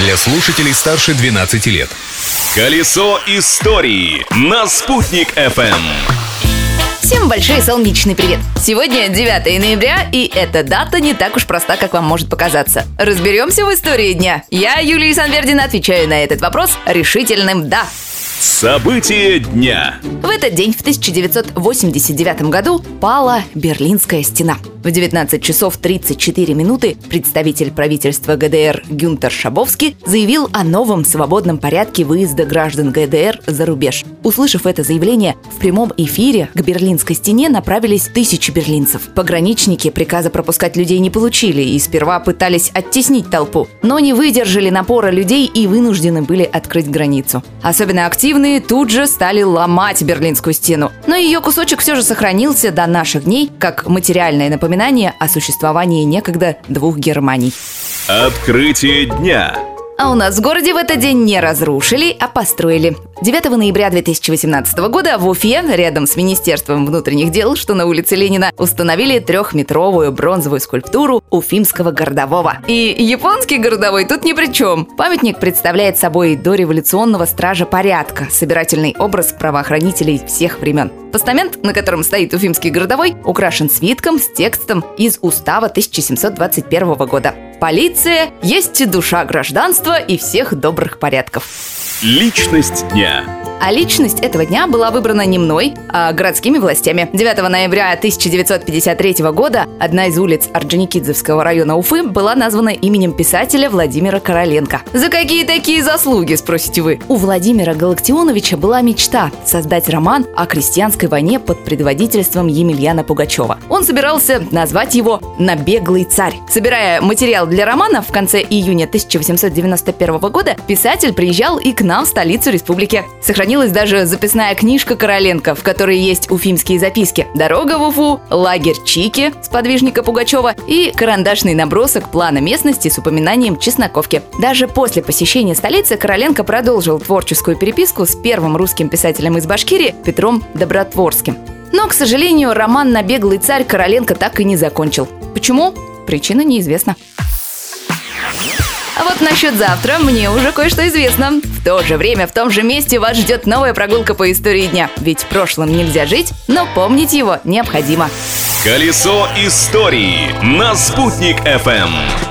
для слушателей старше 12 лет. Колесо истории на «Спутник FM. Всем большой солнечный привет! Сегодня 9 ноября, и эта дата не так уж проста, как вам может показаться. Разберемся в истории дня. Я, Юлия Санвердина, отвечаю на этот вопрос решительным «да». События дня. В этот день, в 1989 году, пала Берлинская стена. В 19 часов 34 минуты представитель правительства ГДР Гюнтер Шабовский заявил о новом свободном порядке выезда граждан ГДР за рубеж. Услышав это заявление, в прямом эфире к Берлинской стене направились тысячи берлинцев. Пограничники приказа пропускать людей не получили и сперва пытались оттеснить толпу, но не выдержали напора людей и вынуждены были открыть границу. Особенно активные тут же стали ломать Берлинскую стену, но ее кусочек все же сохранился до наших дней как материальное напоминание о существовании некогда двух Германий. Открытие дня. А у нас в городе в этот день не разрушили, а построили. 9 ноября 2018 года в Уфе, рядом с Министерством внутренних дел, что на улице Ленина, установили трехметровую бронзовую скульптуру уфимского городового. И японский городовой тут ни при чем. Памятник представляет собой дореволюционного стража порядка, собирательный образ правоохранителей всех времен. Постамент, на котором стоит уфимский городовой, украшен свитком с текстом из устава 1721 года. Полиция есть душа гражданства и всех добрых порядков. Личность дня. А личность этого дня была выбрана не мной, а городскими властями. 9 ноября 1953 года одна из улиц Орджоникидзевского района Уфы была названа именем писателя Владимира Короленко. За какие такие заслуги, спросите вы? У Владимира Галактионовича была мечта создать роман о крестьянской войне под предводительством Емельяна Пугачева. Он собирался назвать его «Набеглый царь». Собирая материал для романа в конце июня 1891 года, писатель приезжал и к нам в столицу республики. Сохранил сохранилась даже записная книжка Короленко, в которой есть уфимские записки. Дорога в Уфу, лагерь Чики с подвижника Пугачева и карандашный набросок плана местности с упоминанием Чесноковки. Даже после посещения столицы Короленко продолжил творческую переписку с первым русским писателем из Башкирии Петром Добротворским. Но, к сожалению, роман «Набеглый царь» Короленко так и не закончил. Почему? Причина неизвестна. А вот насчет завтра мне уже кое-что известно. В то же время, в том же месте вас ждет новая прогулка по истории дня. Ведь прошлым нельзя жить, но помнить его необходимо. Колесо истории на «Спутник FM.